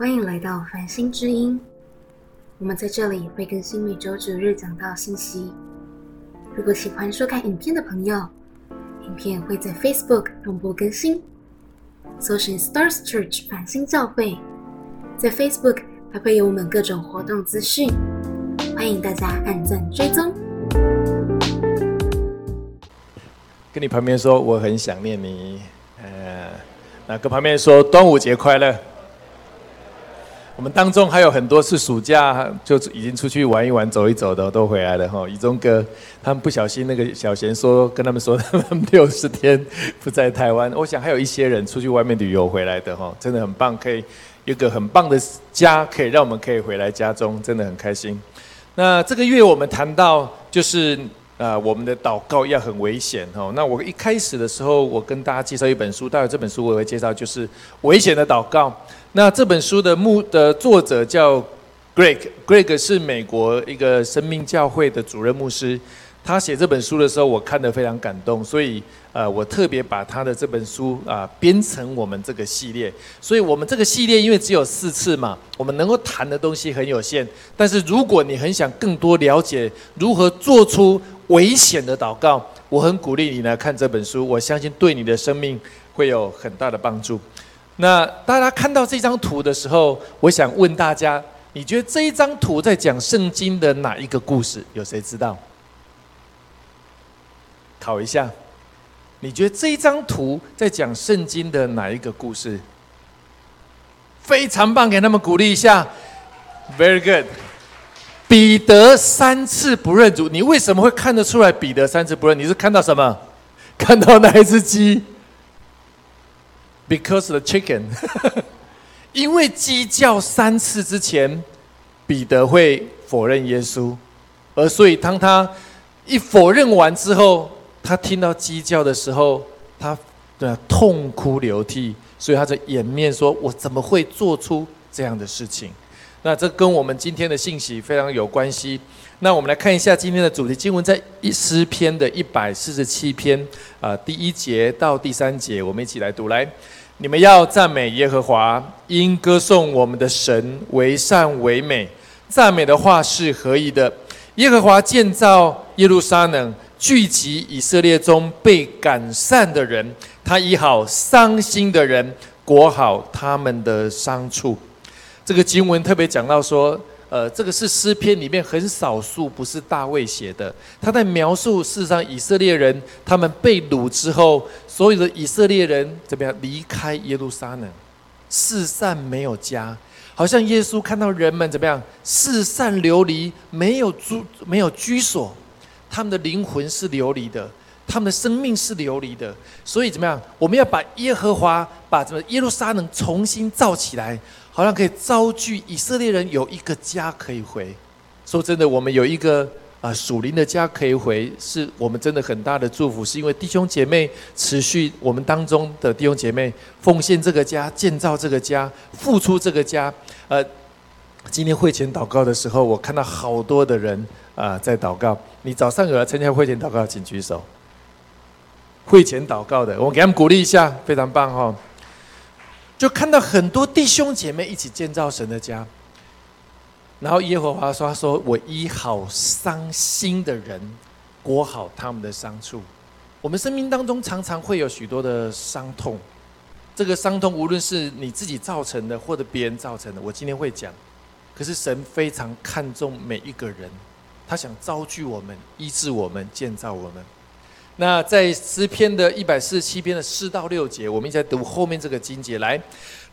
欢迎来到繁星之音。我们在这里会更新每周主日讲道信息。如果喜欢收看影片的朋友，影片会在 Facebook 同步更新，搜寻 Stars Church 繁星教会，在 Facebook 还会有我们各种活动资讯，欢迎大家按赞追踪。跟你旁边说我很想念你，呃，那跟旁边说端午节快乐。我们当中还有很多是暑假就已经出去玩一玩、走一走的，都回来了哈。以中哥他们不小心那个小贤说跟他们说 他们六十天不在台湾，我想还有一些人出去外面旅游回来的哈，真的很棒，可以有个很棒的家，可以让我们可以回来家中，真的很开心。那这个月我们谈到就是呃我们的祷告要很危险哦。那我一开始的时候，我跟大家介绍一本书，待会这本书我会介绍就是危险的祷告。那这本书的目的作者叫 Greg，Greg 是美国一个生命教会的主任牧师。他写这本书的时候，我看得非常感动，所以呃，我特别把他的这本书啊编成我们这个系列。所以我们这个系列因为只有四次嘛，我们能够谈的东西很有限。但是如果你很想更多了解如何做出危险的祷告，我很鼓励你来看这本书，我相信对你的生命会有很大的帮助。那大家看到这张图的时候，我想问大家：你觉得这一张图在讲圣经的哪一个故事？有谁知道？考一下，你觉得这一张图在讲圣经的哪一个故事？非常棒，给他们鼓励一下。Very good。彼得三次不认主，你为什么会看得出来彼得三次不认？你是看到什么？看到那一只鸡？Because the chicken，因为鸡叫三次之前，彼得会否认耶稣，而所以当他一否认完之后，他听到鸡叫的时候，他对痛哭流涕，所以他在掩面说：“我怎么会做出这样的事情？”那这跟我们今天的信息非常有关系。那我们来看一下今天的主题经文，在一诗篇的一百四十七篇啊第一节到第三节，我们一起来读来。你们要赞美耶和华，因歌颂我们的神为善为美。赞美的话是何意的？耶和华建造耶路撒冷，聚集以色列中被赶散的人，他医好伤心的人，裹好他们的伤处。这个经文特别讲到说。呃，这个是诗篇里面很少数不是大卫写的。他在描述事实上以色列人他们被掳之后，所有的以色列人怎么样离开耶路撒冷，四散没有家，好像耶稣看到人们怎么样四散流离，没有住没有居所，他们的灵魂是流离的，他们的生命是流离的。所以怎么样，我们要把耶和华把这个耶路撒冷重新造起来。好像可以招聚以色列人有一个家可以回。说真的，我们有一个啊属灵的家可以回，是我们真的很大的祝福。是因为弟兄姐妹持续我们当中的弟兄姐妹奉献这个家，建造这个家，付出这个家。呃，今天会前祷告的时候，我看到好多的人啊在祷告。你早上有来参加会前祷告，请举手。会前祷告的，我给他们鼓励一下，非常棒哈。就看到很多弟兄姐妹一起建造神的家，然后耶和华说：“他说我医好伤心的人，裹好他们的伤处。我们生命当中常常会有许多的伤痛，这个伤痛无论是你自己造成的，或者别人造成的，我今天会讲。可是神非常看重每一个人，他想招聚我们，医治我们，建造我们。”那在诗篇的一百四十七篇的四到六节，我们一起来读后面这个经节。来，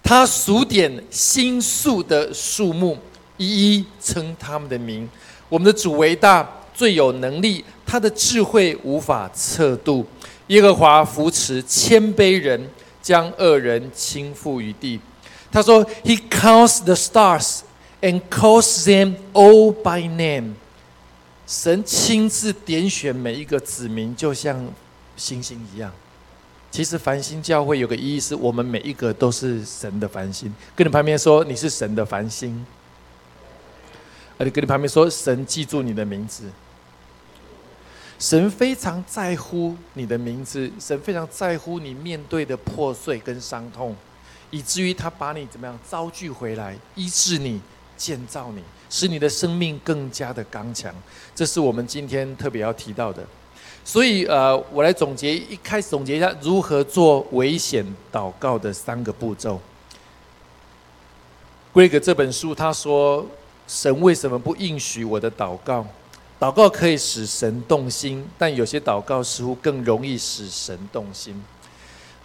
他数点新树的树木，一一称他们的名。我们的主伟大，最有能力，他的智慧无法测度。耶和华扶持谦卑人，将恶人倾覆于地。他说：“He counts the stars and calls them all by name。”神亲自点选每一个子民，就像星星一样。其实繁星教会有个意义，是我们每一个都是神的繁星。跟你旁边说，你是神的繁星。而且跟你旁边说，神记住你的名字。神非常在乎你的名字，神非常在乎你面对的破碎跟伤痛，以至于他把你怎么样招聚回来，医治你，建造你，使你的生命更加的刚强。这是我们今天特别要提到的。所以，呃，我来总结，一开始总结一下如何做危险祷告的三个步骤。规格这本书他说：“神为什么不应许我的祷告？祷告可以使神动心，但有些祷告似乎更容易使神动心。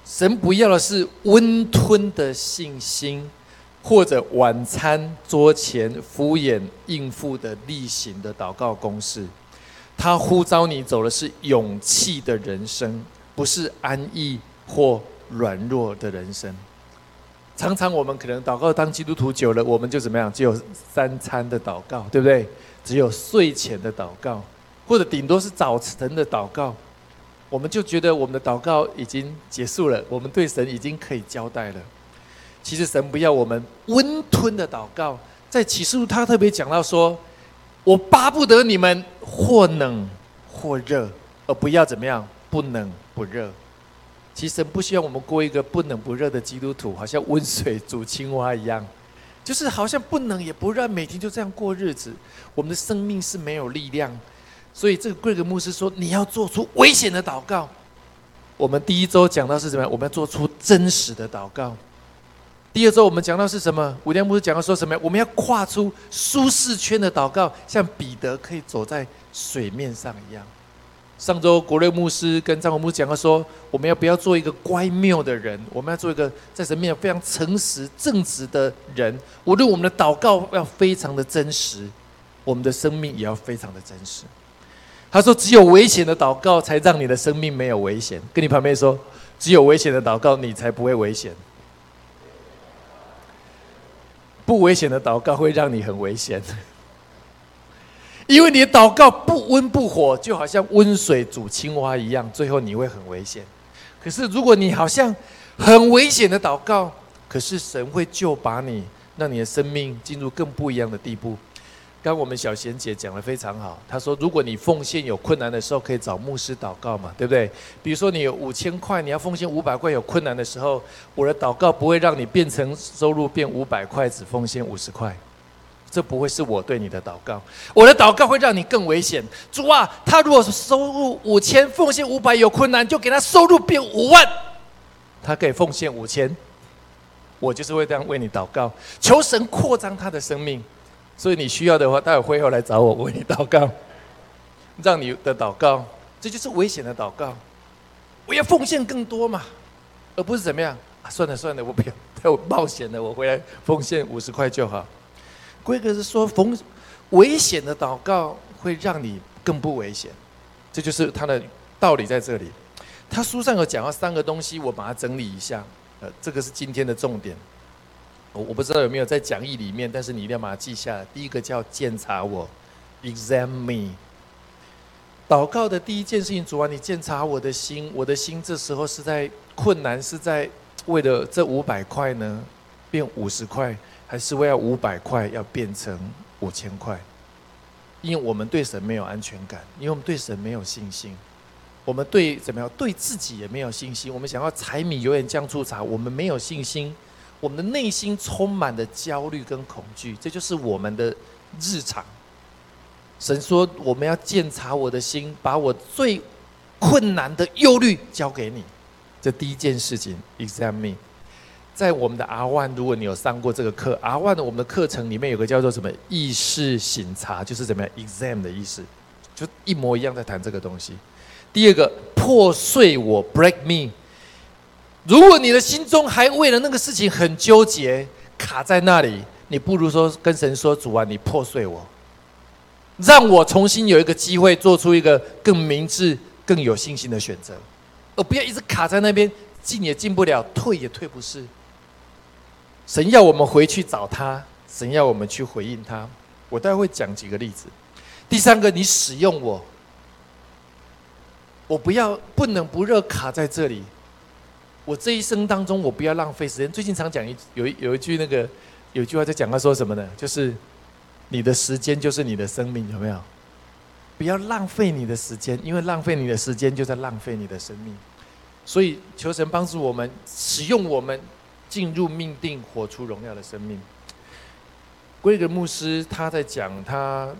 神不要的是温吞的信心，或者晚餐桌前敷衍应付的例行的祷告公式。他呼召你走的是勇气的人生，不是安逸或软弱的人生。”常常我们可能祷告当基督徒久了，我们就怎么样？只有三餐的祷告，对不对？只有睡前的祷告，或者顶多是早晨的祷告，我们就觉得我们的祷告已经结束了，我们对神已经可以交代了。其实神不要我们温吞的祷告，在启示录他特别讲到说：“我巴不得你们或冷或热，而不要怎么样，不冷不热。”其实神不希望我们过一个不冷不热的基督徒，好像温水煮青蛙一样，就是好像不冷也不热，每天就这样过日子。我们的生命是没有力量，所以这个贵格牧师说，你要做出危险的祷告。我们第一周讲到是什么？我们要做出真实的祷告。第二周我们讲到是什么？五天牧师讲到说什么？我们要跨出舒适圈的祷告，像彼得可以走在水面上一样。上周国瑞牧师跟张宏牧讲到说，我们要不要做一个乖谬的人？我们要做一个在神面前非常诚实正直的人。无论我们的祷告要非常的真实，我们的生命也要非常的真实。他说，只有危险的祷告才让你的生命没有危险。跟你旁边说，只有危险的祷告，你才不会危险。不危险的祷告会让你很危险。因为你的祷告不温不火，就好像温水煮青蛙一样，最后你会很危险。可是如果你好像很危险的祷告，可是神会救把你，让你的生命进入更不一样的地步。刚我们小贤姐讲的非常好，她说：如果你奉献有困难的时候，可以找牧师祷告嘛，对不对？比如说你有五千块，你要奉献五百块，有困难的时候，我的祷告不会让你变成收入变五百块，只奉献五十块。这不会是我对你的祷告，我的祷告会让你更危险。主啊，他如果收入五千，奉献五百有困难，就给他收入变五万，他可以奉献五千，我就是会这样为你祷告，求神扩张他的生命。所以你需要的话，待会会后来找我为你祷告，让你的祷告，这就是危险的祷告。我要奉献更多嘛，而不是怎么样啊？算了算了，我不要太冒险了，我回来奉献五十块就好。规格是说，逢危险的祷告会让你更不危险，这就是他的道理在这里。他书上有讲到三个东西，我把它整理一下。呃，这个是今天的重点。我我不知道有没有在讲义里面，但是你一定要把它记下来。第一个叫检查我，examine me。祷告的第一件事情，主啊，你检查我的心，我的心这时候是在困难，是在为了这五百块呢，变五十块。还是为了五百块要变成五千块，因为我们对神没有安全感，因为我们对神没有信心，我们对怎么样对自己也没有信心。我们想要柴米油盐酱醋茶，我们没有信心，我们的内心充满了焦虑跟恐惧，这就是我们的日常。神说我们要检查我的心，把我最困难的忧虑交给你，这第一件事情，examine。在我们的 R One，如果你有上过这个课，R One 的我们的课程里面有个叫做什么意识醒察，就是怎么样 exam 的意思，就一模一样在谈这个东西。第二个破碎我 break me，如果你的心中还为了那个事情很纠结，卡在那里，你不如说跟神说主啊，你破碎我，让我重新有一个机会做出一个更明智、更有信心的选择，而不要一直卡在那边，进也进不了，退也退不是。神要我们回去找他，神要我们去回应他。我待会讲几个例子。第三个，你使用我，我不要不冷不热卡在这里。我这一生当中，我不要浪费时间。最近常讲一有一有一句那个有一句话在讲，他说什么呢？就是你的时间就是你的生命，有没有？不要浪费你的时间，因为浪费你的时间就在浪费你的生命。所以求神帮助我们使用我们。进入命定，活出荣耀的生命。归格牧师他在讲，他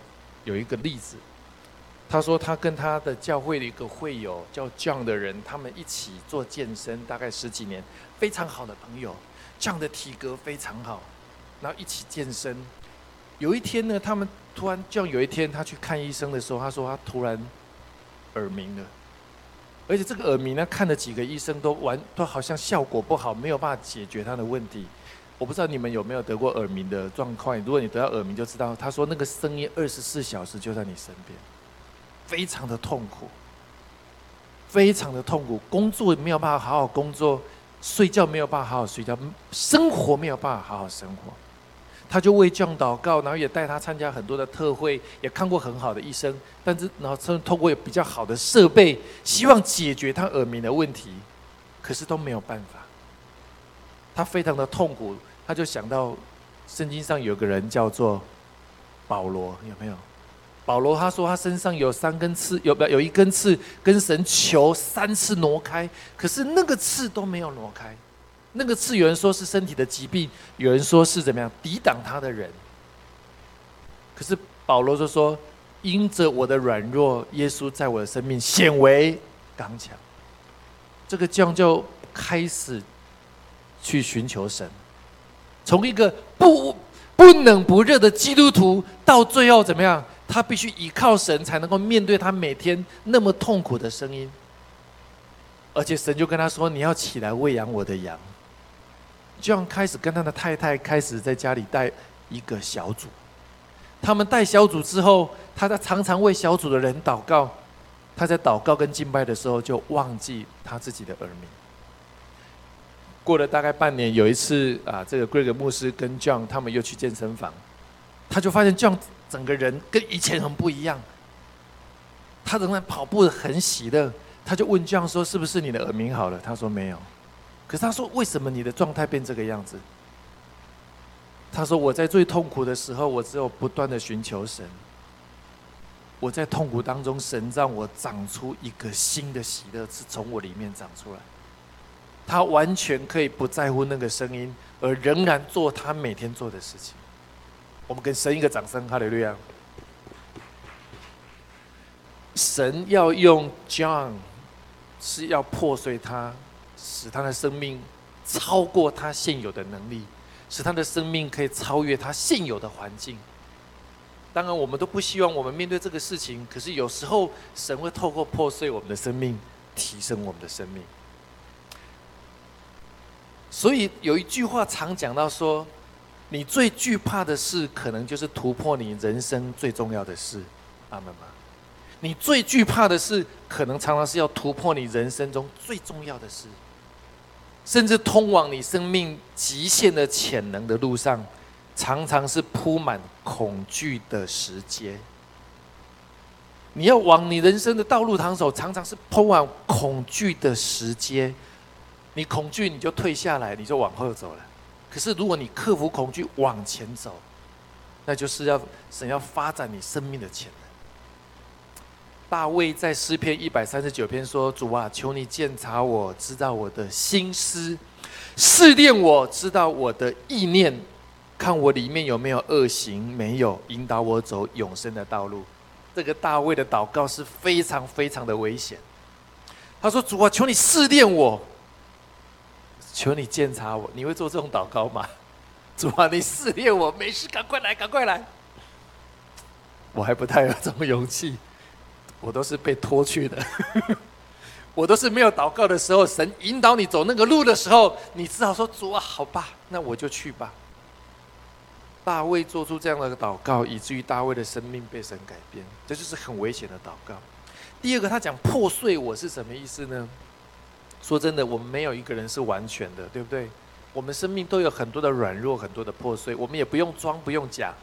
有一个例子，他说他跟他的教会的一个会友叫 John 的人，他们一起做健身，大概十几年，非常好的朋友。这样的体格非常好，然后一起健身。有一天呢，他们突然，John，有一天他去看医生的时候，他说他突然耳鸣了，而且这个耳鸣呢，看了几个医生都完都好像效果不好，没有办法解决他的问题。我不知道你们有没有得过耳鸣的状况？如果你得到耳鸣，就知道他说那个声音二十四小时就在你身边，非常的痛苦，非常的痛苦，工作没有办法好好工作，睡觉没有办法好好睡觉，生活没有办法好好生活。他就为这样祷告，然后也带他参加很多的特会，也看过很好的医生，但是然后通通过比较好的设备，希望解决他耳鸣的问题，可是都没有办法。他非常的痛苦。他就想到，圣经上有个人叫做保罗，有没有？保罗他说他身上有三根刺，有不有一根刺跟神求三次挪开，可是那个刺都没有挪开。那个刺有人说是身体的疾病，有人说是怎么样抵挡他的人。可是保罗就说，因着我的软弱，耶稣在我的生命显为刚强。这个将就开始去寻求神。从一个不不冷不热的基督徒，到最后怎么样？他必须依靠神，才能够面对他每天那么痛苦的声音。而且神就跟他说：“你要起来喂养我的羊。”这样开始跟他的太太开始在家里带一个小组。他们带小组之后，他在常常为小组的人祷告。他在祷告跟敬拜的时候，就忘记他自己的耳鸣。过了大概半年，有一次啊，这个 Greg 牧师跟 John 他们又去健身房，他就发现 John 整个人跟以前很不一样。他仍然跑步很喜乐，他就问这样说：“是不是你的耳鸣好了？”他说：“没有。”可是他说：“为什么你的状态变这个样子？”他说：“我在最痛苦的时候，我只有不断的寻求神。我在痛苦当中，神让我长出一个新的喜乐，是从我里面长出来。”他完全可以不在乎那个声音，而仍然做他每天做的事情。我们给神一个掌声，哈利路亚！神要用 John，是要破碎他，使他的生命超过他现有的能力，使他的生命可以超越他现有的环境。当然，我们都不希望我们面对这个事情，可是有时候神会透过破碎我们的生命，提升我们的生命。所以有一句话常讲到说，你最惧怕的事，可能就是突破你人生最重要的事，阿门吗？你最惧怕的事，可能常常是要突破你人生中最重要的事，甚至通往你生命极限的潜能的路上，常常是铺满恐惧的时间。你要往你人生的道路趟走，常常是铺满恐惧的时间。你恐惧，你就退下来，你就往后走了。可是，如果你克服恐惧往前走，那就是要神要发展你生命的潜能。大卫在诗篇一百三十九篇说：“主啊，求你鉴察我，知道我的心思，试炼我知道我的意念，看我里面有没有恶行，没有引导我走永生的道路。”这个大卫的祷告是非常非常的危险。他说：“主啊，求你试炼我。”求你监察我，你会做这种祷告吗？主啊，你试炼我，没事，赶快来，赶快来。我还不太有这种勇气，我都是被拖去的。我都是没有祷告的时候，神引导你走那个路的时候，你只好说主啊，好吧，那我就去吧。大卫做出这样的祷告，以至于大卫的生命被神改变，这就是很危险的祷告。第二个，他讲破碎我是什么意思呢？说真的，我们没有一个人是完全的，对不对？我们生命都有很多的软弱，很多的破碎。我们也不用装，不用假，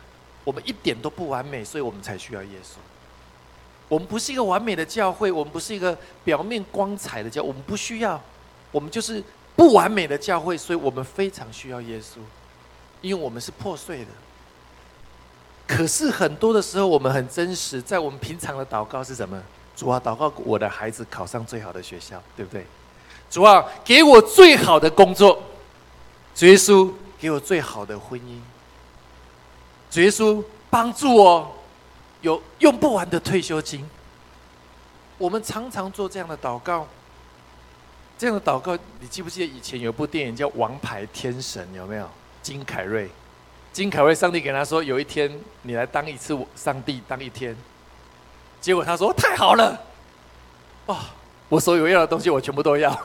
我们一点都不完美，所以我们才需要耶稣。我们不是一个完美的教会，我们不是一个表面光彩的教，我们不需要。我们就是不完美的教会，所以我们非常需要耶稣，因为我们是破碎的。可是很多的时候，我们很真实，在我们平常的祷告是什么？主啊，祷告我的孩子考上最好的学校，对不对？主啊，给我最好的工作。主耶稣给我最好的婚姻，主耶稣帮助我有用不完的退休金。我们常常做这样的祷告，这样的祷告，你记不记得以前有部电影叫《王牌天神》？有没有？金凯瑞，金凯瑞，上帝给他说：“有一天你来当一次上帝，当一天。”结果他说：“太好了，哇！我所有要的东西我全部都要。”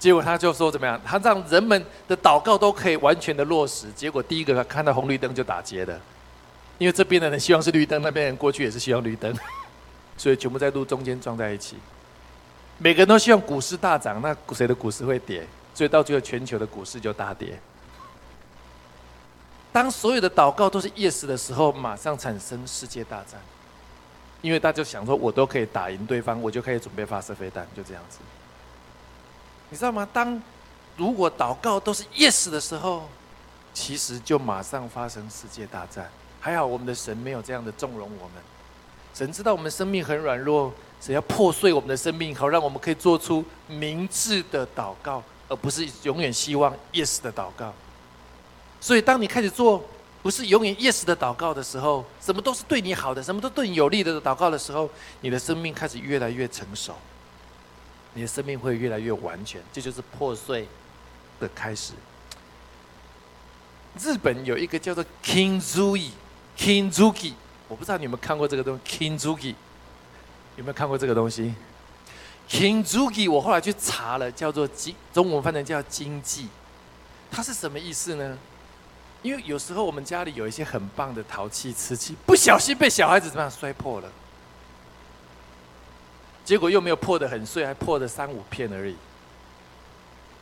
结果他就说：“怎么样？他让人们的祷告都可以完全的落实。”结果第一个看到红绿灯就打结的，因为这边的人希望是绿灯，那边人过去也是希望绿灯。所以全部在路中间撞在一起，每个人都希望股市大涨，那谁的股市会跌？所以到最后全球的股市就大跌。当所有的祷告都是 yes 的时候，马上产生世界大战，因为大家想说，我都可以打赢对方，我就可以准备发射飞弹，就这样子。你知道吗？当如果祷告都是 yes 的时候，其实就马上发生世界大战。还好我们的神没有这样的纵容我们。神知道我们生命很软弱，神要破碎我们的生命，好让我们可以做出明智的祷告，而不是永远希望 yes 的祷告。所以，当你开始做不是永远 yes 的祷告的时候，什么都是对你好的，什么都对你有利的祷告的时候，你的生命开始越来越成熟，你的生命会越来越完全，这就是破碎的开始。日本有一个叫做 King Zuki，King Zuki。我不知道你有没有看过这个东西，Kinzuki，有没有看过这个东西？Kinzuki，我后来去查了，叫做经，中文翻译叫经济，它是什么意思呢？因为有时候我们家里有一些很棒的陶器、瓷器，不小心被小孩子怎么样摔破了，结果又没有破的很碎，还破的三五片而已。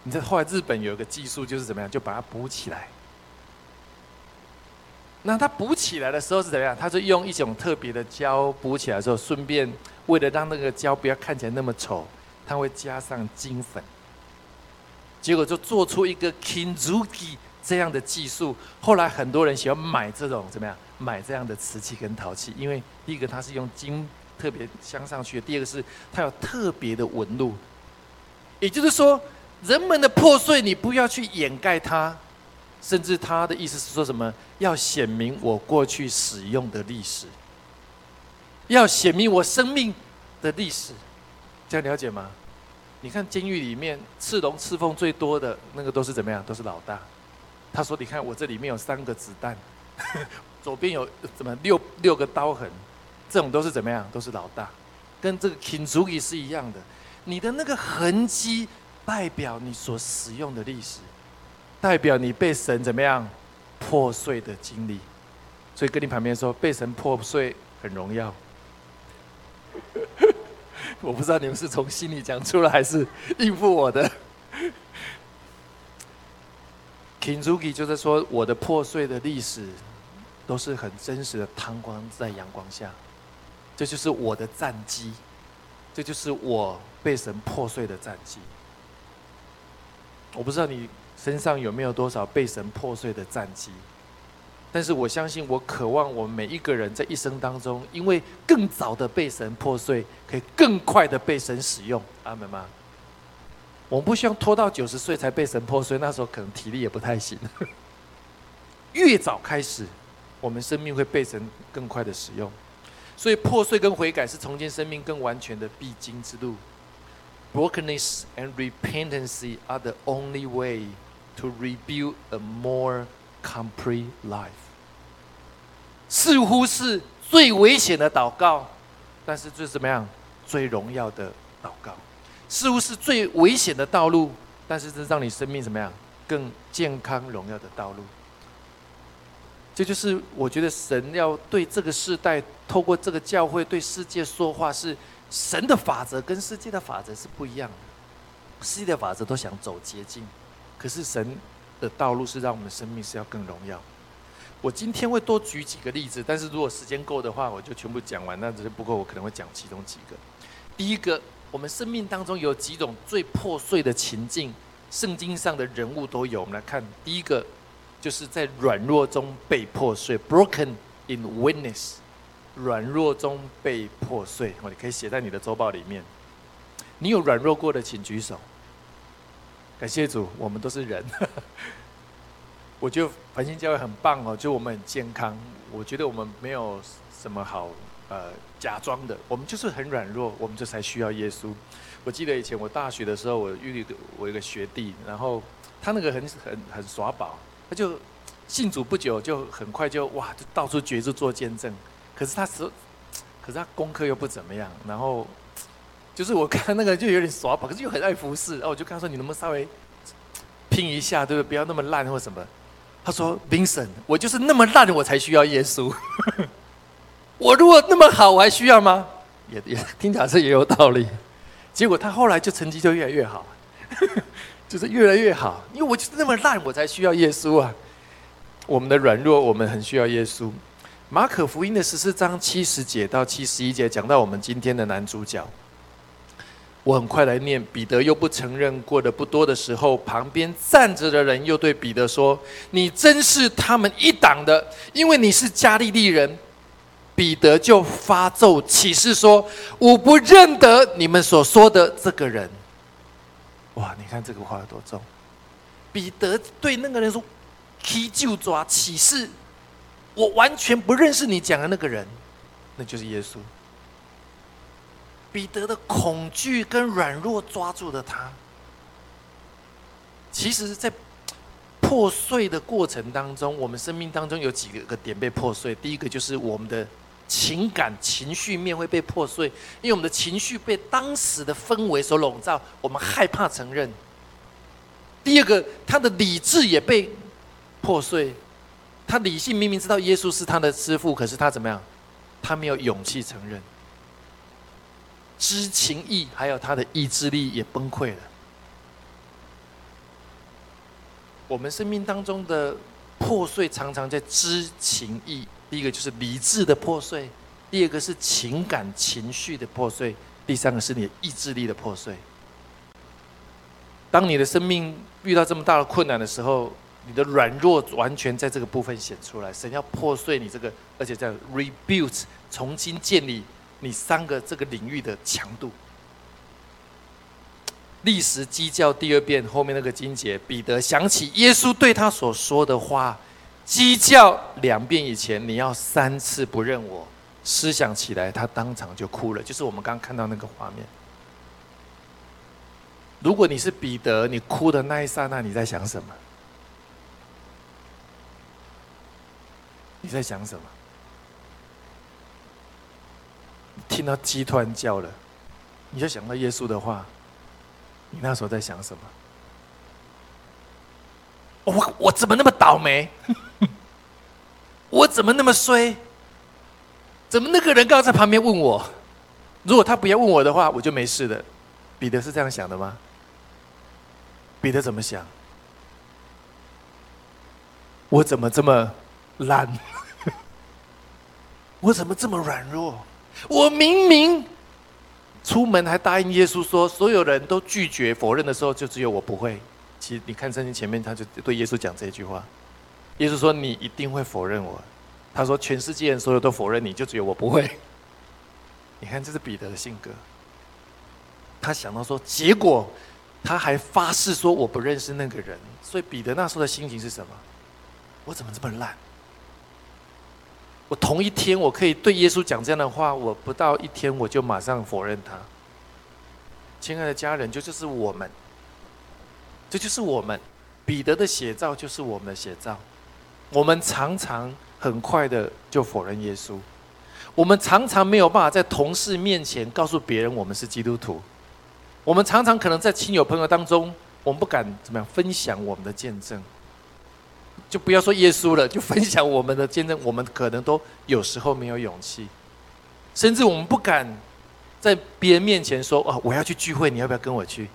你知道后来日本有一个技术，就是怎么样，就把它补起来。那它补起来的时候是怎么样？它是用一种特别的胶补起来的时候，顺便为了让那个胶不要看起来那么丑，它会加上金粉。结果就做出一个 Kinzuki 这样的技术。后来很多人喜欢买这种怎么样？买这样的瓷器跟陶器，因为第一个它是用金特别镶上去，第二个是它有特别的纹路。也就是说，人们的破碎，你不要去掩盖它。甚至他的意思是说什么？要显明我过去使用的历史，要显明我生命的历史，这样了解吗？你看监狱里面刺龙刺凤最多的那个都是怎么样？都是老大。他说：“你看我这里面有三个子弹，左边有怎么六六个刀痕，这种都是怎么样？都是老大。跟这个 Kinzuki 是一样的，你的那个痕迹代表你所使用的历史。”代表你被神怎么样破碎的经历，所以跟你旁边说被神破碎很荣耀。我不知道你们是从心里讲出来还是应付我的。Kinzuki 就是说我的破碎的历史都是很真实的，汤光在阳光下，这就是我的战绩，这就是我被神破碎的战绩。我不知道你。身上有没有多少被神破碎的战绩？但是我相信，我渴望我们每一个人在一生当中，因为更早的被神破碎，可以更快的被神使用。阿门吗？我们不希望拖到九十岁才被神破碎，那时候可能体力也不太行。越早开始，我们生命会被神更快的使用。所以破碎跟悔改是重建生命更完全的必经之路。Brokenness and repentance are the only way. To rebuild a more complete life，似乎是最危险的祷告，但是最怎么样？最荣耀的祷告，似乎是最危险的道路，但是这让你生命怎么样？更健康荣耀的道路。这就是我觉得神要对这个时代，透过这个教会对世界说话，是神的法则跟世界的法则是不一样的。世界的法则都想走捷径。可是神的道路是让我们生命是要更荣耀。我今天会多举几个例子，但是如果时间够的话，我就全部讲完。那只是不过我可能会讲其中几个。第一个，我们生命当中有几种最破碎的情境，圣经上的人物都有。我们来看，第一个就是在软弱中被破碎 （broken in weakness）。软弱中被破碎，哦，你可以写在你的周报里面。你有软弱过的，请举手。感谢主，我们都是人。我觉得繁星教会很棒哦，就我们很健康。我觉得我们没有什么好呃假装的，我们就是很软弱，我们这才需要耶稣。我记得以前我大学的时候，我遇我一个学弟，然后他那个很很很耍宝，他就信主不久，就很快就哇，就到处觉着做见证。可是他是，可是他功课又不怎么样，然后就是我看那个就有点耍宝，可是又很爱服侍。然后我就跟他说：“你能不能稍微拼一下，对不对？不要那么烂或什么。”他说：“Vincent，我就是那么烂，我才需要耶稣。我如果那么好，我还需要吗？也也听起来是也有道理。结果他后来就成绩就越来越好，就是越来越好。因为我就是那么烂，我才需要耶稣啊。我们的软弱，我们很需要耶稣。马可福音的十四章七十节到七十一节，讲到我们今天的男主角。”我很快来念，彼得又不承认。过得不多的时候，旁边站着的人又对彼得说：“你真是他们一党的，因为你是加利利人。”彼得就发咒起誓说：“我不认得你们所说的这个人。”哇，你看这个话有多重！彼得对那个人说：“踢就抓起誓，我完全不认识你讲的那个人，那就是耶稣。”彼得的恐惧跟软弱抓住了他。其实，在破碎的过程当中，我们生命当中有几个个点被破碎。第一个就是我们的情感情绪面会被破碎，因为我们的情绪被当时的氛围所笼罩，我们害怕承认。第二个，他的理智也被破碎，他理性明明知道耶稣是他的师傅，可是他怎么样？他没有勇气承认。知情意，还有他的意志力也崩溃了。我们生命当中的破碎，常常在知情意。第一个就是理智的破碎，第二个是情感情绪的破碎，第三个是你意志力的破碎。当你的生命遇到这么大的困难的时候，你的软弱完全在这个部分显出来。神要破碎你这个，而且在 rebuild，重新建立。你三个这个领域的强度，历史基教第二遍后面那个经节，彼得想起耶稣对他所说的话，鸡叫两遍以前你要三次不认我，思想起来他当场就哭了，就是我们刚刚看到那个画面。如果你是彼得，你哭的那一刹那，你在想什么？你在想什么？听到鸡突然叫了，你就想到耶稣的话。你那时候在想什么？我我怎么那么倒霉？我怎么那么衰？怎么那个人刚刚在旁边问我？如果他不要问我的话，我就没事的。彼得是这样想的吗？彼得怎么想？我怎么这么烂？我怎么这么软弱？我明明出门还答应耶稣说，所有人都拒绝否认的时候，就只有我不会。其实你看圣经前面，他就对耶稣讲这句话。耶稣说：“你一定会否认我。”他说：“全世界人所有都否认你，就只有我不会。”你看，这是彼得的性格。他想到说，结果他还发誓说我不认识那个人。所以彼得那时候的心情是什么？我怎么这么烂？我同一天，我可以对耶稣讲这样的话，我不到一天，我就马上否认他。亲爱的家人，就就是我们，这就是我们，彼得的写照就是我们的写照。我们常常很快的就否认耶稣，我们常常没有办法在同事面前告诉别人我们是基督徒，我们常常可能在亲友朋友当中，我们不敢怎么样分享我们的见证。就不要说耶稣了，就分享我们的见证。我们可能都有时候没有勇气，甚至我们不敢在别人面前说：“哦，我要去聚会，你要不要跟我去？”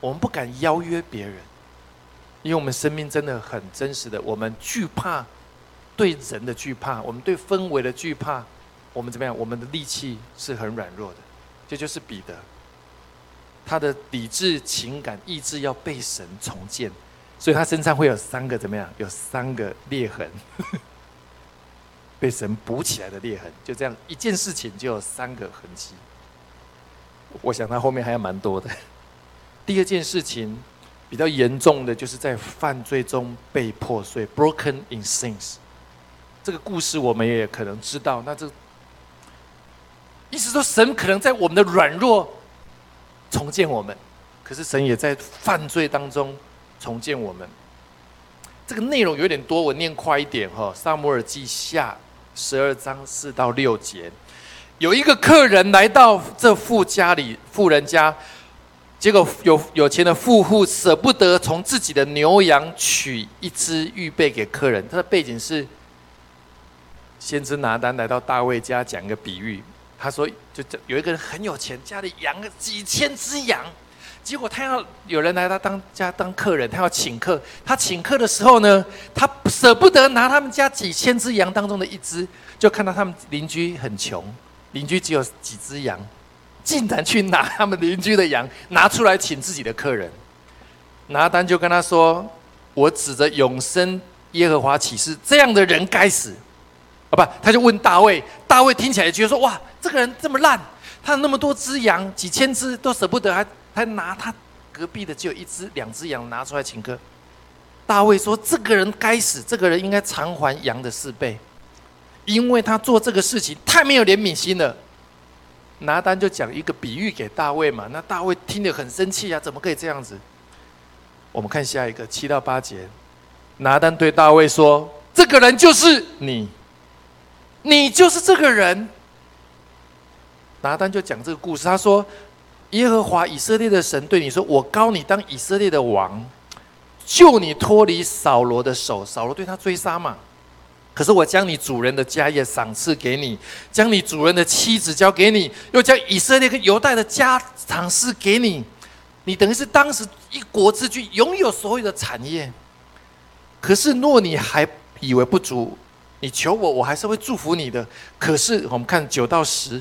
我们不敢邀约别人，因为我们生命真的很真实的，我们惧怕对人的惧怕，我们对氛围的惧怕，我们怎么样？我们的力气是很软弱的。这就是彼得，他的理智、情感、意志要被神重建。所以他身上会有三个怎么样？有三个裂痕，被神补起来的裂痕。就这样一件事情就有三个痕迹。我想他后面还有蛮多的。第二件事情，比较严重的就是在犯罪中被破碎 （broken in sins）。这个故事我们也可能知道。那这意思说，神可能在我们的软弱重建我们，可是神也在犯罪当中重建我们。这个内容有点多，我念快一点哈。萨摩尔记下十二章四到六节，有一个客人来到这富家里，富人家。结果有有钱的富户舍不得从自己的牛羊取一只预备给客人。他的背景是，先知拿单来到大卫家讲一个比喻。他说，就这有一个人很有钱，家里养了几千只羊。结果他要有人来他当家当客人，他要请客。他请客的时候呢，他舍不得拿他们家几千只羊当中的一只，就看到他们邻居很穷，邻居只有几只羊。竟然去拿他们邻居的羊拿出来请自己的客人，拿单就跟他说：“我指着永生耶和华起誓，这样的人该死。”啊不，他就问大卫，大卫听起来觉得说：“哇，这个人这么烂，他那么多只羊，几千只都舍不得，还还拿他隔壁的只有一只、两只羊拿出来请客。”大卫说：“这个人该死，这个人应该偿还羊的四倍，因为他做这个事情太没有怜悯心了。”拿单就讲一个比喻给大卫嘛，那大卫听得很生气啊，怎么可以这样子？我们看下一个七到八节，拿单对大卫说：“这个人就是你，你就是这个人。”拿单就讲这个故事，他说：“耶和华以色列的神对你说：我高你当以色列的王，救你脱离扫罗的手。扫罗对他追杀嘛。”可是我将你主人的家业赏赐给你，将你主人的妻子交给你，又将以色列跟犹大的家赏赐给你，你等于是当时一国之君，拥有所有的产业。可是若你还以为不足，你求我，我还是会祝福你的。可是我们看九到十，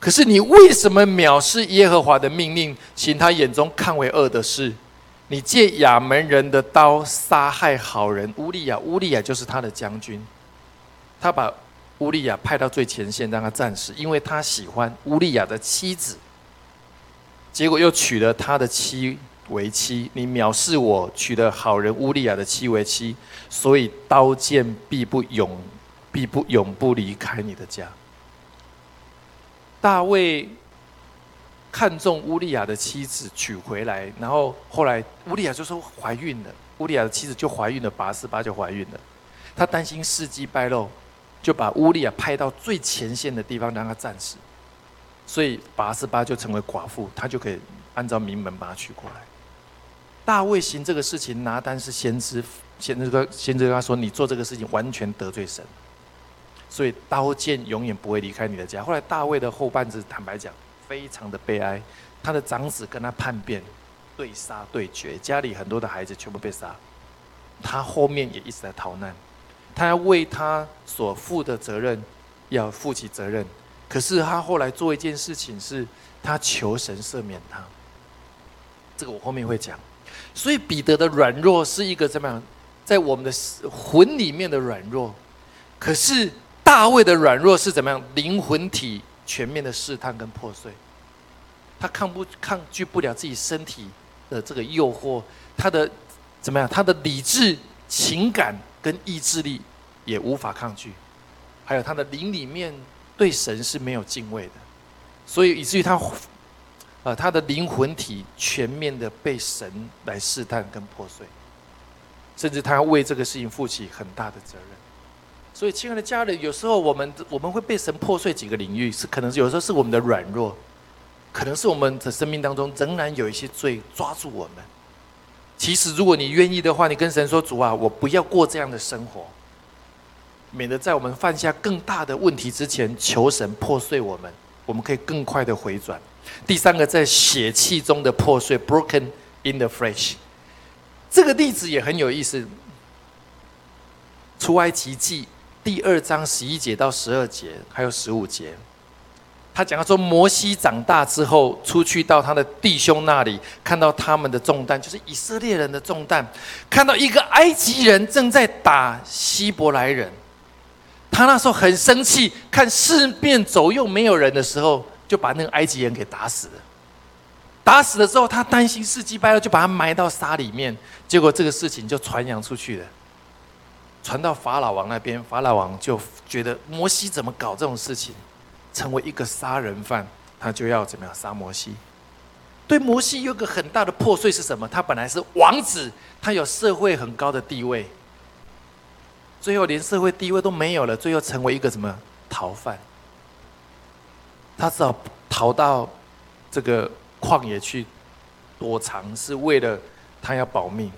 可是你为什么藐视耶和华的命令，行他眼中看为恶的事？你借亚门人的刀杀害好人乌利亚，乌利亚就是他的将军。他把乌利亚派到最前线让他战死，因为他喜欢乌利亚的妻子。结果又娶了他的妻为妻。你藐视我，娶了好人乌利亚的妻为妻，所以刀剑必不永，必不永不离开你的家。大卫。看中乌利亚的妻子娶回来，然后后来乌利亚就说怀孕了，乌利亚的妻子就怀孕了，拔示巴就怀孕了。他担心事迹败露，就把乌利亚派到最前线的地方让他战死，所以拔示巴就成为寡妇，他就可以按照名门把他娶过来。大卫行这个事情，拿单是先知，先知跟先知跟他说：“你做这个事情完全得罪神，所以刀剑永远不会离开你的家。”后来大卫的后半子，坦白讲。非常的悲哀，他的长子跟他叛变，对杀对决，家里很多的孩子全部被杀，他后面也一直在逃难，他要为他所负的责任要负起责任，可是他后来做一件事情，是他求神赦免他，这个我后面会讲，所以彼得的软弱是一个怎么样，在我们的魂里面的软弱，可是大卫的软弱是怎么样，灵魂体。全面的试探跟破碎，他抗不抗拒不了自己身体的这个诱惑，他的怎么样？他的理智、情感跟意志力也无法抗拒，还有他的灵里面对神是没有敬畏的，所以以至于他，呃，他的灵魂体全面的被神来试探跟破碎，甚至他要为这个事情负起很大的责任。所以，亲爱的家人，有时候我们我们会被神破碎几个领域，是可能有时候是我们的软弱，可能是我们的生命当中仍然有一些罪抓住我们。其实，如果你愿意的话，你跟神说：“主啊，我不要过这样的生活，免得在我们犯下更大的问题之前，求神破碎我们，我们可以更快的回转。”第三个，在血气中的破碎 （broken in the flesh），这个例子也很有意思。出埃及记。第二章十一节到十二节，还有十五节，他讲说，摩西长大之后，出去到他的弟兄那里，看到他们的重担，就是以色列人的重担，看到一个埃及人正在打希伯来人，他那时候很生气，看四面左右没有人的时候，就把那个埃及人给打死了。打死了之后，他担心事迹败露，就把他埋到沙里面。结果这个事情就传扬出去了，传到法老王那边，法老王就觉得摩西怎么搞这种事情，成为一个杀人犯，他就要怎么样杀摩西。对摩西有个很大的破碎是什么？他本来是王子，他有社会很高的地位，最后连社会地位都没有了，最后成为一个什么逃犯？他只好逃到这个。旷野去躲藏，是为了他要保命。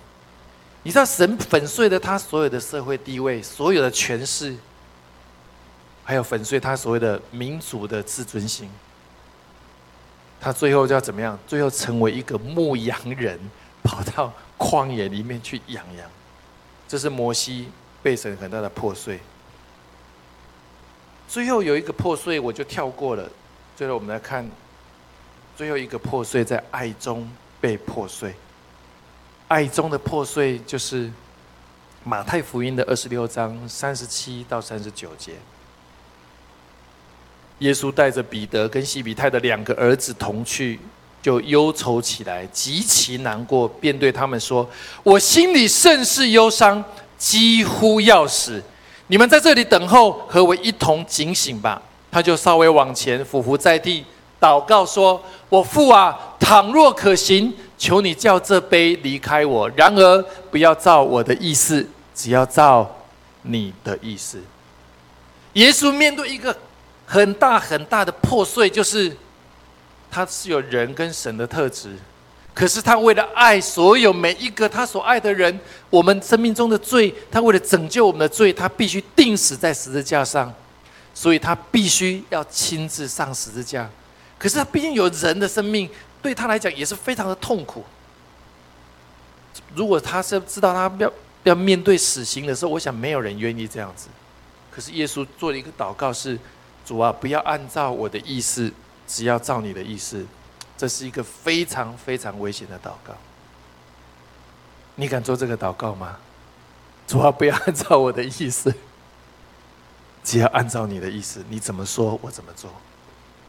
你知道，神粉碎了他所有的社会地位、所有的权势，还有粉碎他所谓的民族的自尊心。他最后要怎么样？最后成为一个牧羊人，跑到旷野里面去养羊。这是摩西被神很大的破碎。最后有一个破碎，我就跳过了。最后我们来看。最后一个破碎在爱中被破碎，爱中的破碎就是马太福音的二十六章三十七到三十九节。耶稣带着彼得跟西比泰的两个儿子同去，就忧愁起来，极其难过，便对他们说：“我心里甚是忧伤，几乎要死。你们在这里等候，和我一同警醒吧。”他就稍微往前俯伏在地。祷告说：“我父啊，倘若可行，求你叫这杯离开我。然而不要照我的意思，只要照你的意思。”耶稣面对一个很大很大的破碎，就是他是有人跟神的特质，可是他为了爱所有每一个他所爱的人，我们生命中的罪，他为了拯救我们的罪，他必须钉死在十字架上，所以他必须要亲自上十字架。可是他毕竟有人的生命，对他来讲也是非常的痛苦。如果他是知道他要要面对死刑的时候，我想没有人愿意这样子。可是耶稣做了一个祷告，是主啊，不要按照我的意思，只要照你的意思。这是一个非常非常危险的祷告。你敢做这个祷告吗？主啊，不要按照我的意思，只要按照你的意思，你怎么说我怎么做。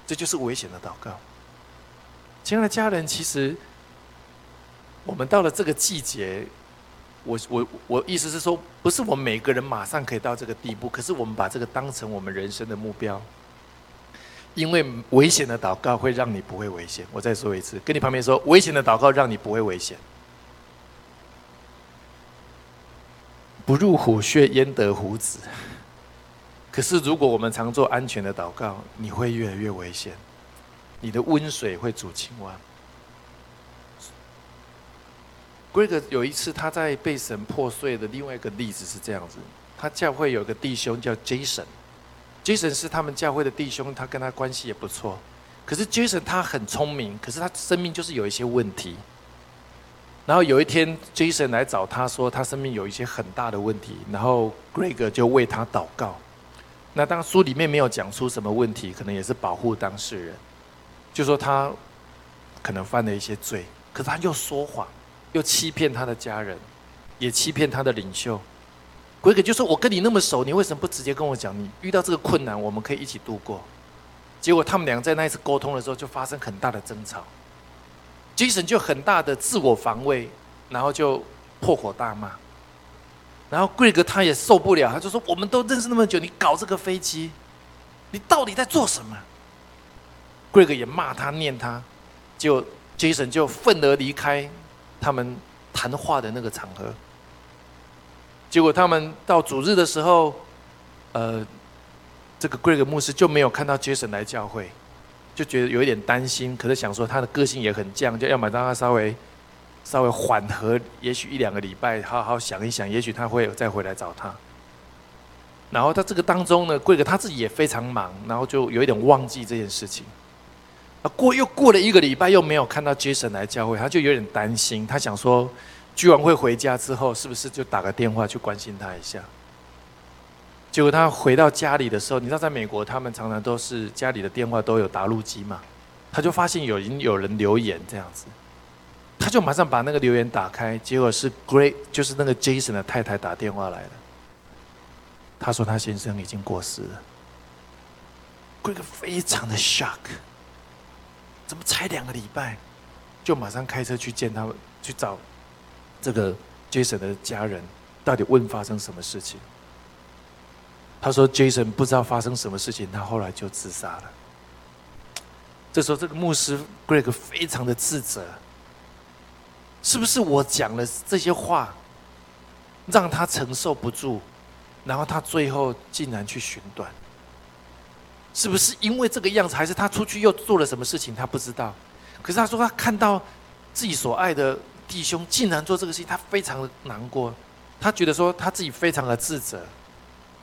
这就是危险的祷告。亲爱的家人，其实我们到了这个季节，我我我意思是说，不是我们每个人马上可以到这个地步，可是我们把这个当成我们人生的目标。因为危险的祷告会让你不会危险。我再说一次，跟你旁边说，危险的祷告让你不会危险。不入虎穴，焉得虎子？可是，如果我们常做安全的祷告，你会越来越危险。你的温水会煮青蛙。Greg 有一次他在被神破碎的另外一个例子是这样子：他教会有个弟兄叫 Jason，Jason 是他们教会的弟兄，他跟他关系也不错。可是 Jason 他很聪明，可是他生命就是有一些问题。然后有一天，Jason 来找他说，他生命有一些很大的问题，然后 Greg 就为他祷告。那当书里面没有讲出什么问题，可能也是保护当事人，就说他可能犯了一些罪，可是他又说谎，又欺骗他的家人，也欺骗他的领袖。鬼鬼就说：“我跟你那么熟，你为什么不直接跟我讲？你遇到这个困难，我们可以一起度过。”结果他们俩在那一次沟通的时候，就发生很大的争吵。Jason 就很大的自我防卫，然后就破口大骂。然后贵哥他也受不了，他就说：“我们都认识那么久，你搞这个飞机，你到底在做什么？”Greg 也骂他、念他，就 Jason 就愤而离开他们谈话的那个场合。结果他们到主日的时候，呃，这个 Greg 牧师就没有看到 Jason 来教会，就觉得有一点担心，可是想说他的个性也很犟，就要么让他稍微。稍微缓和，也许一两个礼拜，好好想一想，也许他会再回来找他。然后他这个当中呢，贵哥他自己也非常忙，然后就有一点忘记这件事情。啊，过又过了一个礼拜，又没有看到 Jason 来教会，他就有点担心。他想说，居然会回家之后，是不是就打个电话去关心他一下？结果他回到家里的时候，你知道，在美国他们常常都是家里的电话都有答录机嘛，他就发现有人有人留言这样子。他就马上把那个留言打开，结果是 Great，就是那个 Jason 的太太打电话来了。他说他先生已经过世了。Great 非常的 shock，怎么才两个礼拜？就马上开车去见他们，去找这个 Jason 的家人，到底问发生什么事情。他说：“Jason 不知道发生什么事情，他后来就自杀了。”这时候，这个牧师 Greg 非常的自责，是不是我讲了这些话，让他承受不住，然后他最后竟然去寻短？是不是因为这个样子，还是他出去又做了什么事情？他不知道。可是他说，他看到自己所爱的弟兄竟然做这个事情，他非常的难过，他觉得说他自己非常的自责。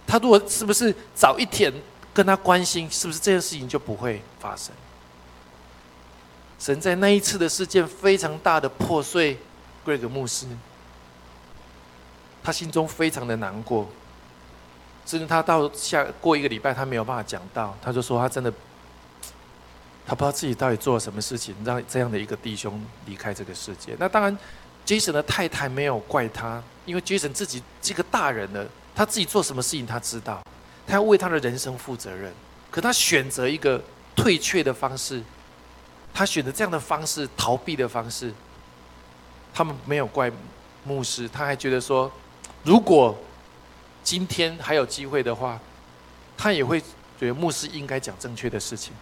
他如果是不是早一天跟他关心，是不是这件事情就不会发生？神在那一次的事件非常大的破碎，Greg 牧师，他心中非常的难过，甚至他到下过一个礼拜，他没有办法讲到，他就说他真的，他不知道自己到底做了什么事情，让这样的一个弟兄离开这个世界。那当然，Jason 的太太没有怪他，因为 Jason 自己这个大人了。他自己做什么事情，他知道，他要为他的人生负责任。可他选择一个退却的方式，他选择这样的方式逃避的方式。他们没有怪牧师，他还觉得说，如果今天还有机会的话，他也会觉得牧师应该讲正确的事情。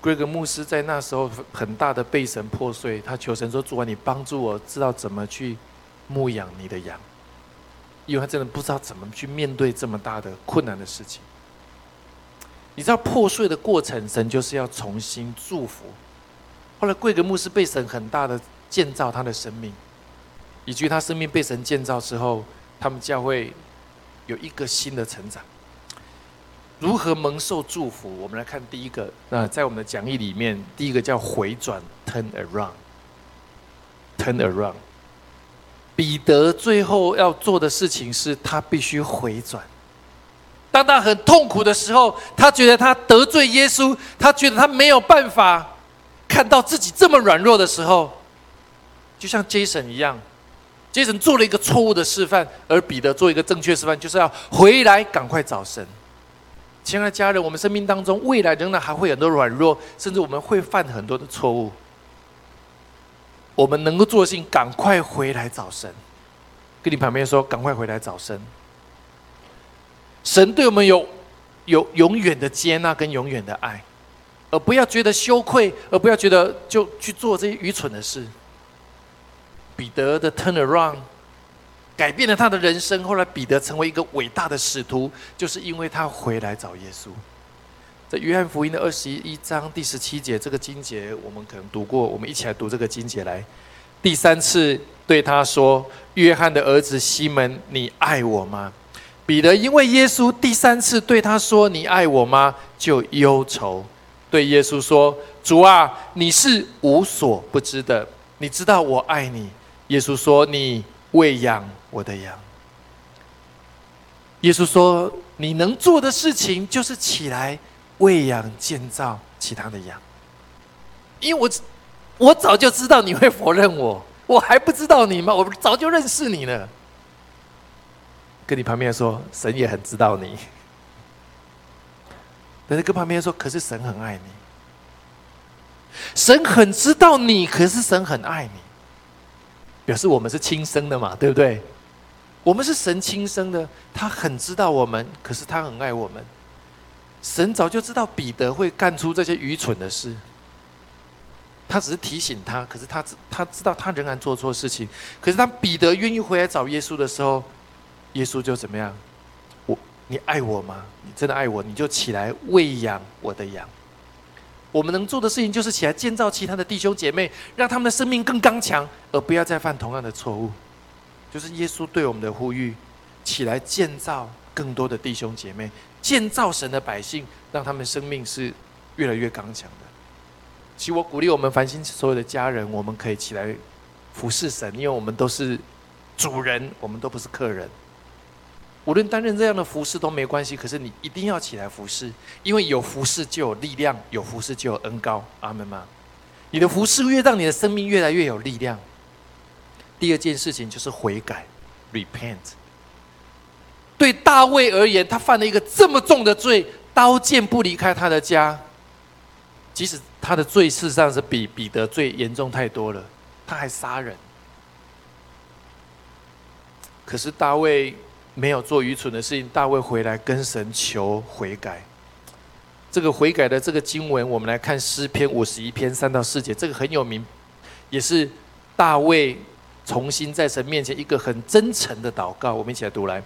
贵格牧师在那时候很大的被神破碎，他求神说：“主啊，你帮助我知道怎么去。”牧养你的羊，因为他真的不知道怎么去面对这么大的困难的事情。你知道破碎的过程，神就是要重新祝福。后来贵格牧师被神很大的建造他的生命，以及他生命被神建造之后，他们教会有一个新的成长。如何蒙受祝福？我们来看第一个。那在我们的讲义里面，第一个叫回转 （turn around），turn around。彼得最后要做的事情是他必须回转。当他很痛苦的时候，他觉得他得罪耶稣，他觉得他没有办法看到自己这么软弱的时候，就像 Jason 一样杰森做了一个错误的示范，而彼得做一个正确示范，就是要回来赶快找神。亲爱的家人，我们生命当中未来仍然还会很多软弱，甚至我们会犯很多的错误。我们能够做的事情，赶快回来找神。跟你旁边说，赶快回来找神。神对我们有有永远的接纳跟永远的爱，而不要觉得羞愧，而不要觉得就去做这些愚蠢的事。彼得的 turn around 改变了他的人生，后来彼得成为一个伟大的使徒，就是因为他回来找耶稣。在约翰福音的二十一章第十七节，这个经节我们可能读过，我们一起来读这个经节来。第三次对他说：“约翰的儿子西门，你爱我吗？”彼得因为耶稣第三次对他说：“你爱我吗？”就忧愁，对耶稣说：“主啊，你是无所不知的，你知道我爱你。”耶稣说：“你喂养我的羊。”耶稣说：“你能做的事情就是起来。”喂养建造其他的羊，因为我我早就知道你会否认我，我还不知道你吗？我早就认识你了。跟你旁边说，神也很知道你。但是跟旁边说，可是神很爱你，神很知道你，可是神很爱你，表示我们是亲生的嘛，对不对？我们是神亲生的，他很知道我们，可是他很爱我们。神早就知道彼得会干出这些愚蠢的事，他只是提醒他。可是他知他知道他仍然做错事情。可是当彼得愿意回来找耶稣的时候，耶稣就怎么样？我，你爱我吗？你真的爱我，你就起来喂养我的羊。我们能做的事情就是起来建造其他的弟兄姐妹，让他们的生命更刚强，而不要再犯同样的错误。就是耶稣对我们的呼吁：起来建造更多的弟兄姐妹。建造神的百姓，让他们生命是越来越刚强的。其实我鼓励我们繁星所有的家人，我们可以起来服侍神，因为我们都是主人，我们都不是客人。无论担任这样的服侍都没关系，可是你一定要起来服侍，因为有服侍就有力量，有服侍就有恩高。阿门吗？你的服侍越让你的生命越来越有力量。第二件事情就是悔改，repent。对大卫而言，他犯了一个这么重的罪，刀剑不离开他的家。即使他的罪事实上是比彼得罪严重太多了，他还杀人。可是大卫没有做愚蠢的事情，大卫回来跟神求悔改。这个悔改的这个经文，我们来看诗篇五十一篇三到四节，这个很有名，也是大卫重新在神面前一个很真诚的祷告。我们一起来读来，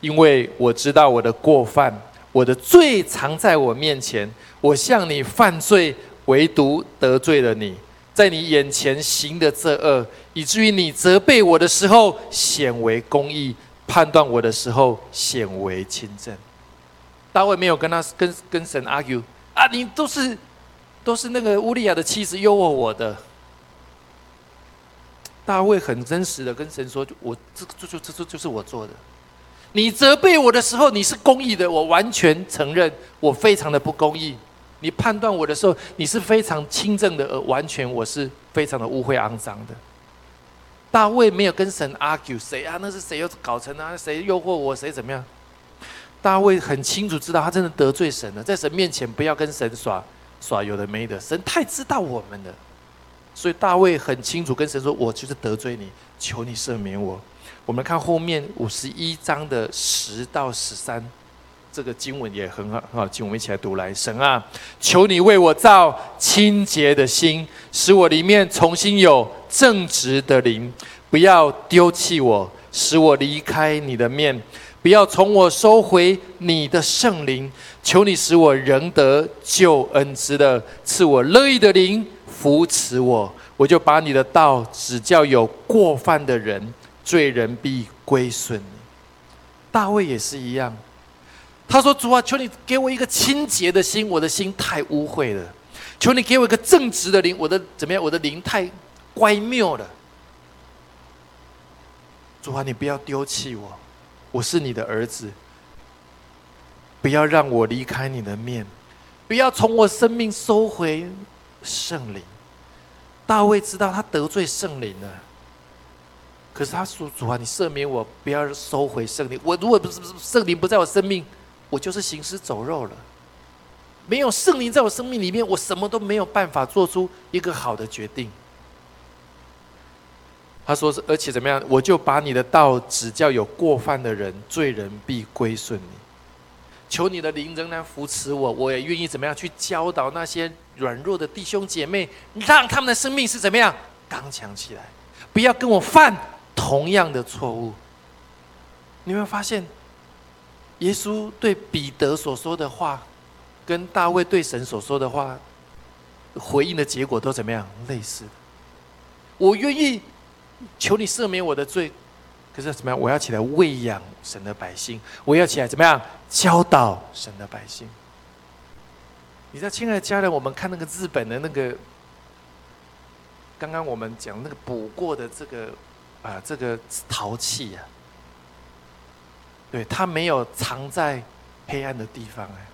因为我知道我的过犯，我的罪藏在我面前，我向你犯罪，唯独得罪了你。在你眼前行的这恶，以至于你责备我的时候显为公义，判断我的时候显为轻正。大卫没有跟他跟跟神 argue 啊，你都是都是那个乌利亚的妻子诱惑我的。大卫很真实的跟神说：“我这这就这这就是我做的。你责备我的时候，你是公义的，我完全承认我非常的不公义。”你判断我的时候，你是非常轻正的，而完全我是非常的污秽肮脏的。大卫没有跟神 argue，谁啊？那是谁又搞成啊？谁诱惑我？谁怎么样？大卫很清楚知道，他真的得罪神了，在神面前不要跟神耍耍有的没的。神太知道我们了，所以大卫很清楚跟神说：“我就是得罪你，求你赦免我。”我们看后面五十一章的十到十三。这个经文也很好，很好，请我们一起来读来。神啊，求你为我造清洁的心，使我里面重新有正直的灵，不要丢弃我，使我离开你的面，不要从我收回你的圣灵。求你使我仍得救恩之乐，赐我乐意的灵扶持我，我就把你的道指教有过犯的人，罪人必归顺你。大卫也是一样。他说：“主啊，求你给我一个清洁的心，我的心太污秽了。求你给我一个正直的灵，我的怎么样？我的灵太乖谬了。主啊，你不要丢弃我，我是你的儿子。不要让我离开你的面，不要从我生命收回圣灵。”大卫知道他得罪圣灵了，可是他说：“主啊，你赦免我，不要收回圣灵。我如果不是圣灵不在我生命。”我就是行尸走肉了，没有圣灵在我生命里面，我什么都没有办法做出一个好的决定。他说是，而且怎么样，我就把你的道指教有过犯的人，罪人必归顺你。求你的灵仍然扶持我，我也愿意怎么样去教导那些软弱的弟兄姐妹，让他们的生命是怎么样刚强起来，不要跟我犯同样的错误。你有没有发现？耶稣对彼得所说的话，跟大卫对神所说的话，回应的结果都怎么样？类似。我愿意求你赦免我的罪，可是怎么样？我要起来喂养神的百姓，我要起来怎么样教导神的百姓？你知道，亲爱的家人，我们看那个日本的那个，刚刚我们讲那个补过的这个啊，这个陶器呀。对他没有藏在黑暗的地方哎，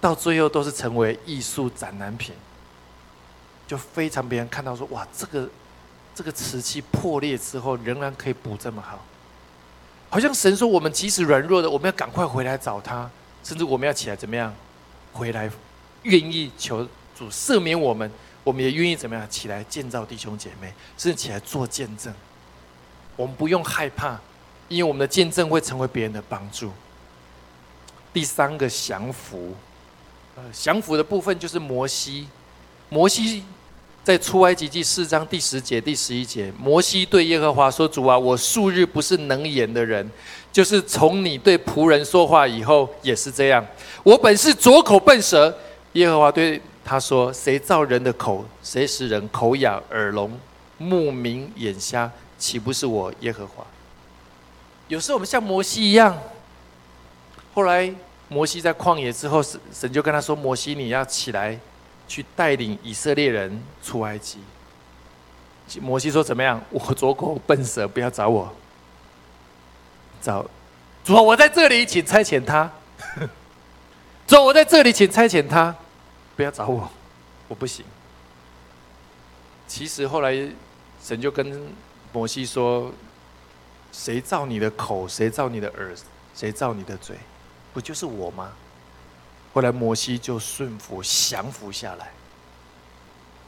到最后都是成为艺术展览品，就非常别人看到说哇，这个这个瓷器破裂之后仍然可以补这么好，好像神说我们即使软弱的，我们要赶快回来找他，甚至我们要起来怎么样回来，愿意求主赦免我们，我们也愿意怎么样起来建造弟兄姐妹，甚至起来做见证，我们不用害怕。因为我们的见证会成为别人的帮助。第三个降服，呃，降服的部分就是摩西。摩西在出埃及记四章第十节、第十一节，摩西对耶和华说：“主啊，我数日不是能言的人，就是从你对仆人说话以后也是这样。我本是左口笨舌。”耶和华对他说：“谁造人的口？谁使人口哑、耳聋、目明、眼瞎？岂不是我耶和华？”有时候我们像摩西一样，后来摩西在旷野之后，神神就跟他说：“摩西，你要起来，去带领以色列人出埃及。”摩西说：“怎么样？我左口笨舌，不要找我。找主，我在这里，请差遣他。主，我在这里，请差遣他，不要找我，我不行。”其实后来神就跟摩西说。谁造你的口？谁造你的耳？谁造你的嘴？不就是我吗？后来摩西就顺服、降服下来。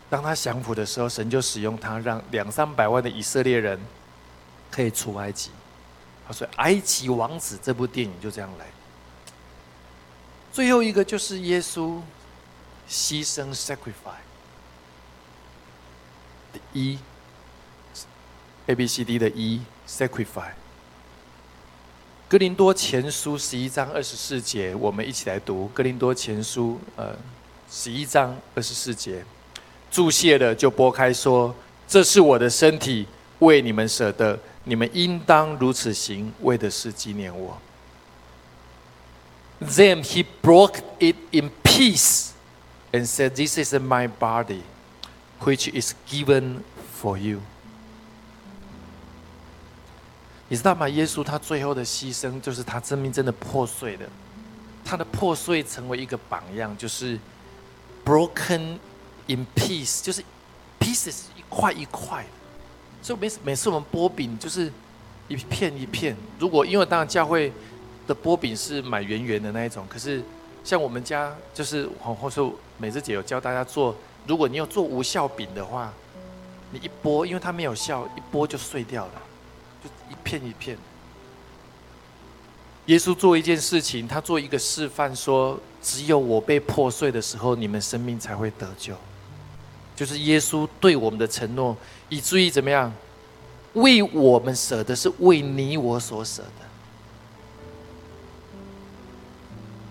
当他降服的时候，神就使用他，让两三百万的以色列人可以出埃及。他说：“埃及王子”这部电影就这样来。最后一个就是耶稣牺牲 （sacrifice） 一 A B C D 的一 sacrifice。哥林多前书十一章二十四节，我们一起来读哥林多前书，呃，十一章二十四节，注谢了就拨开说：“这是我的身体，为你们舍的，你们应当如此行，为的是纪念我。” Then he broke it in peace and said, This is my body, which is given for you. 你知道吗？耶稣他最后的牺牲，就是他生命真的破碎的，他的破碎成为一个榜样，就是 broken in piece，就是 pieces 一块一块。所以每次每次我们剥饼，就是一片一片。如果因为当然教会。的剥饼是买圆圆的那一种，可是像我们家就是或或说美智姐有教大家做，如果你有做无效饼的话，你一剥，因为它没有效，一剥就碎掉了，一片一片。耶稣做一件事情，他做一个示范，说只有我被破碎的时候，你们生命才会得救。就是耶稣对我们的承诺，以至于怎么样，为我们舍的是为你我所舍的。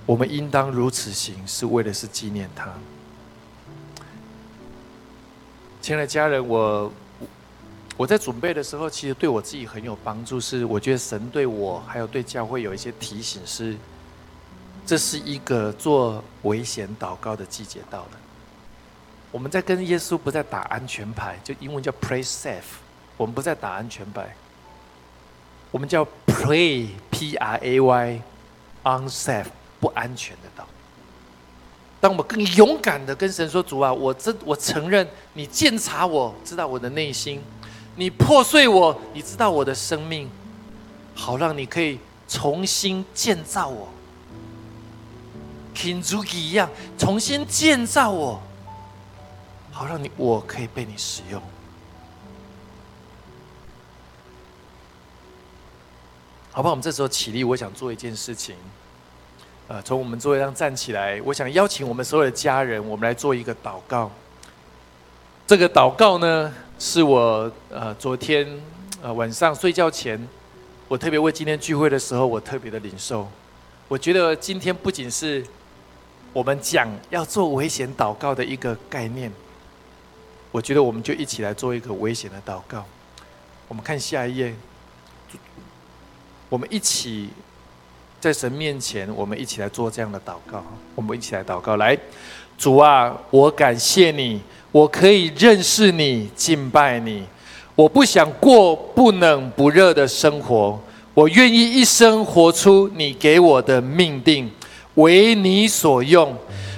我们应当如此行，是为的是纪念他。亲爱的家人，我我在准备的时候，其实对我自己很有帮助。是我觉得神对我还有对教会有一些提醒，是这是一个做危险祷告的季节到了。我们在跟耶稣不再打安全牌，就英文叫 “play safe”。我们不再打安全牌，我们叫 “play”，P R A Y，unsafe。不安全的道。当我们更勇敢的跟神说：“主啊，我真我承认，你鉴察我知道我的内心，你破碎我，你知道我的生命，好让你可以重新建造我，，King 如意一样重新建造我，好让你我可以被你使用。”好不好？我们这时候起立，我想做一件事情。呃，从我们座位上站起来，我想邀请我们所有的家人，我们来做一个祷告。这个祷告呢，是我呃昨天呃晚上睡觉前，我特别为今天聚会的时候，我特别的领受。我觉得今天不仅是我们讲要做危险祷告的一个概念，我觉得我们就一起来做一个危险的祷告。我们看下一页，我们一起。在神面前，我们一起来做这样的祷告。我们一起来祷告，来，主啊，我感谢你，我可以认识你，敬拜你。我不想过不冷不热的生活，我愿意一生活出你给我的命定，为你所用。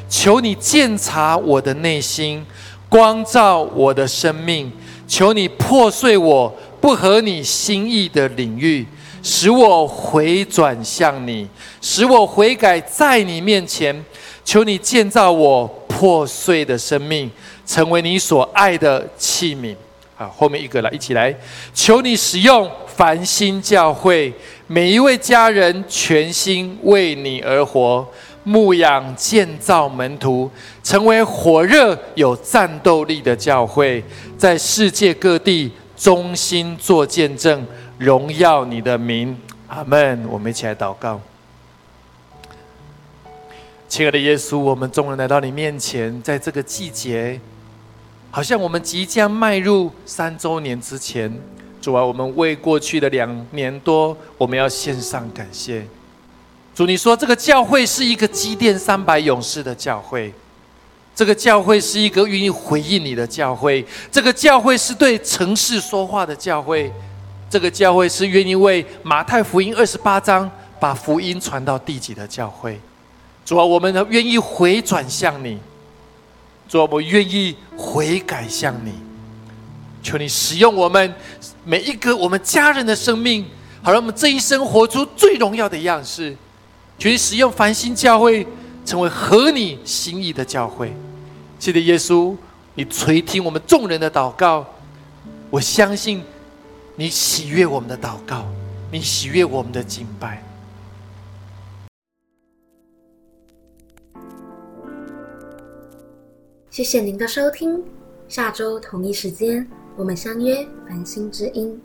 求你鉴察我的内心，光照我的生命。求你破碎我不合你心意的领域。使我回转向你，使我悔改在你面前，求你建造我破碎的生命，成为你所爱的器皿。好，后面一个来，一起来，求你使用繁星教会每一位家人，全心为你而活，牧养建造门徒，成为火热有战斗力的教会，在世界各地忠心做见证。荣耀你的名，阿门。我们一起来祷告，亲爱的耶稣，我们众人来到你面前，在这个季节，好像我们即将迈入三周年之前，主啊，我们为过去的两年多，我们要献上感谢。主，你说这个教会是一个积淀三百勇士的教会，这个教会是一个愿意回应你的教会，这个教会是对城市说话的教会。这个教会是愿意为马太福音二十八章把福音传到地极的教会。主啊，我们愿意回转向你。主啊，我愿意悔改向你。求你使用我们每一个我们家人的生命，好让我们这一生活出最荣耀的样式。求你使用繁星教会，成为合你心意的教会。记得耶稣，你垂听我们众人的祷告。我相信你喜悦我们的祷告，你喜悦我们的敬拜。谢谢您的收听，下周同一时间我们相约繁星之音。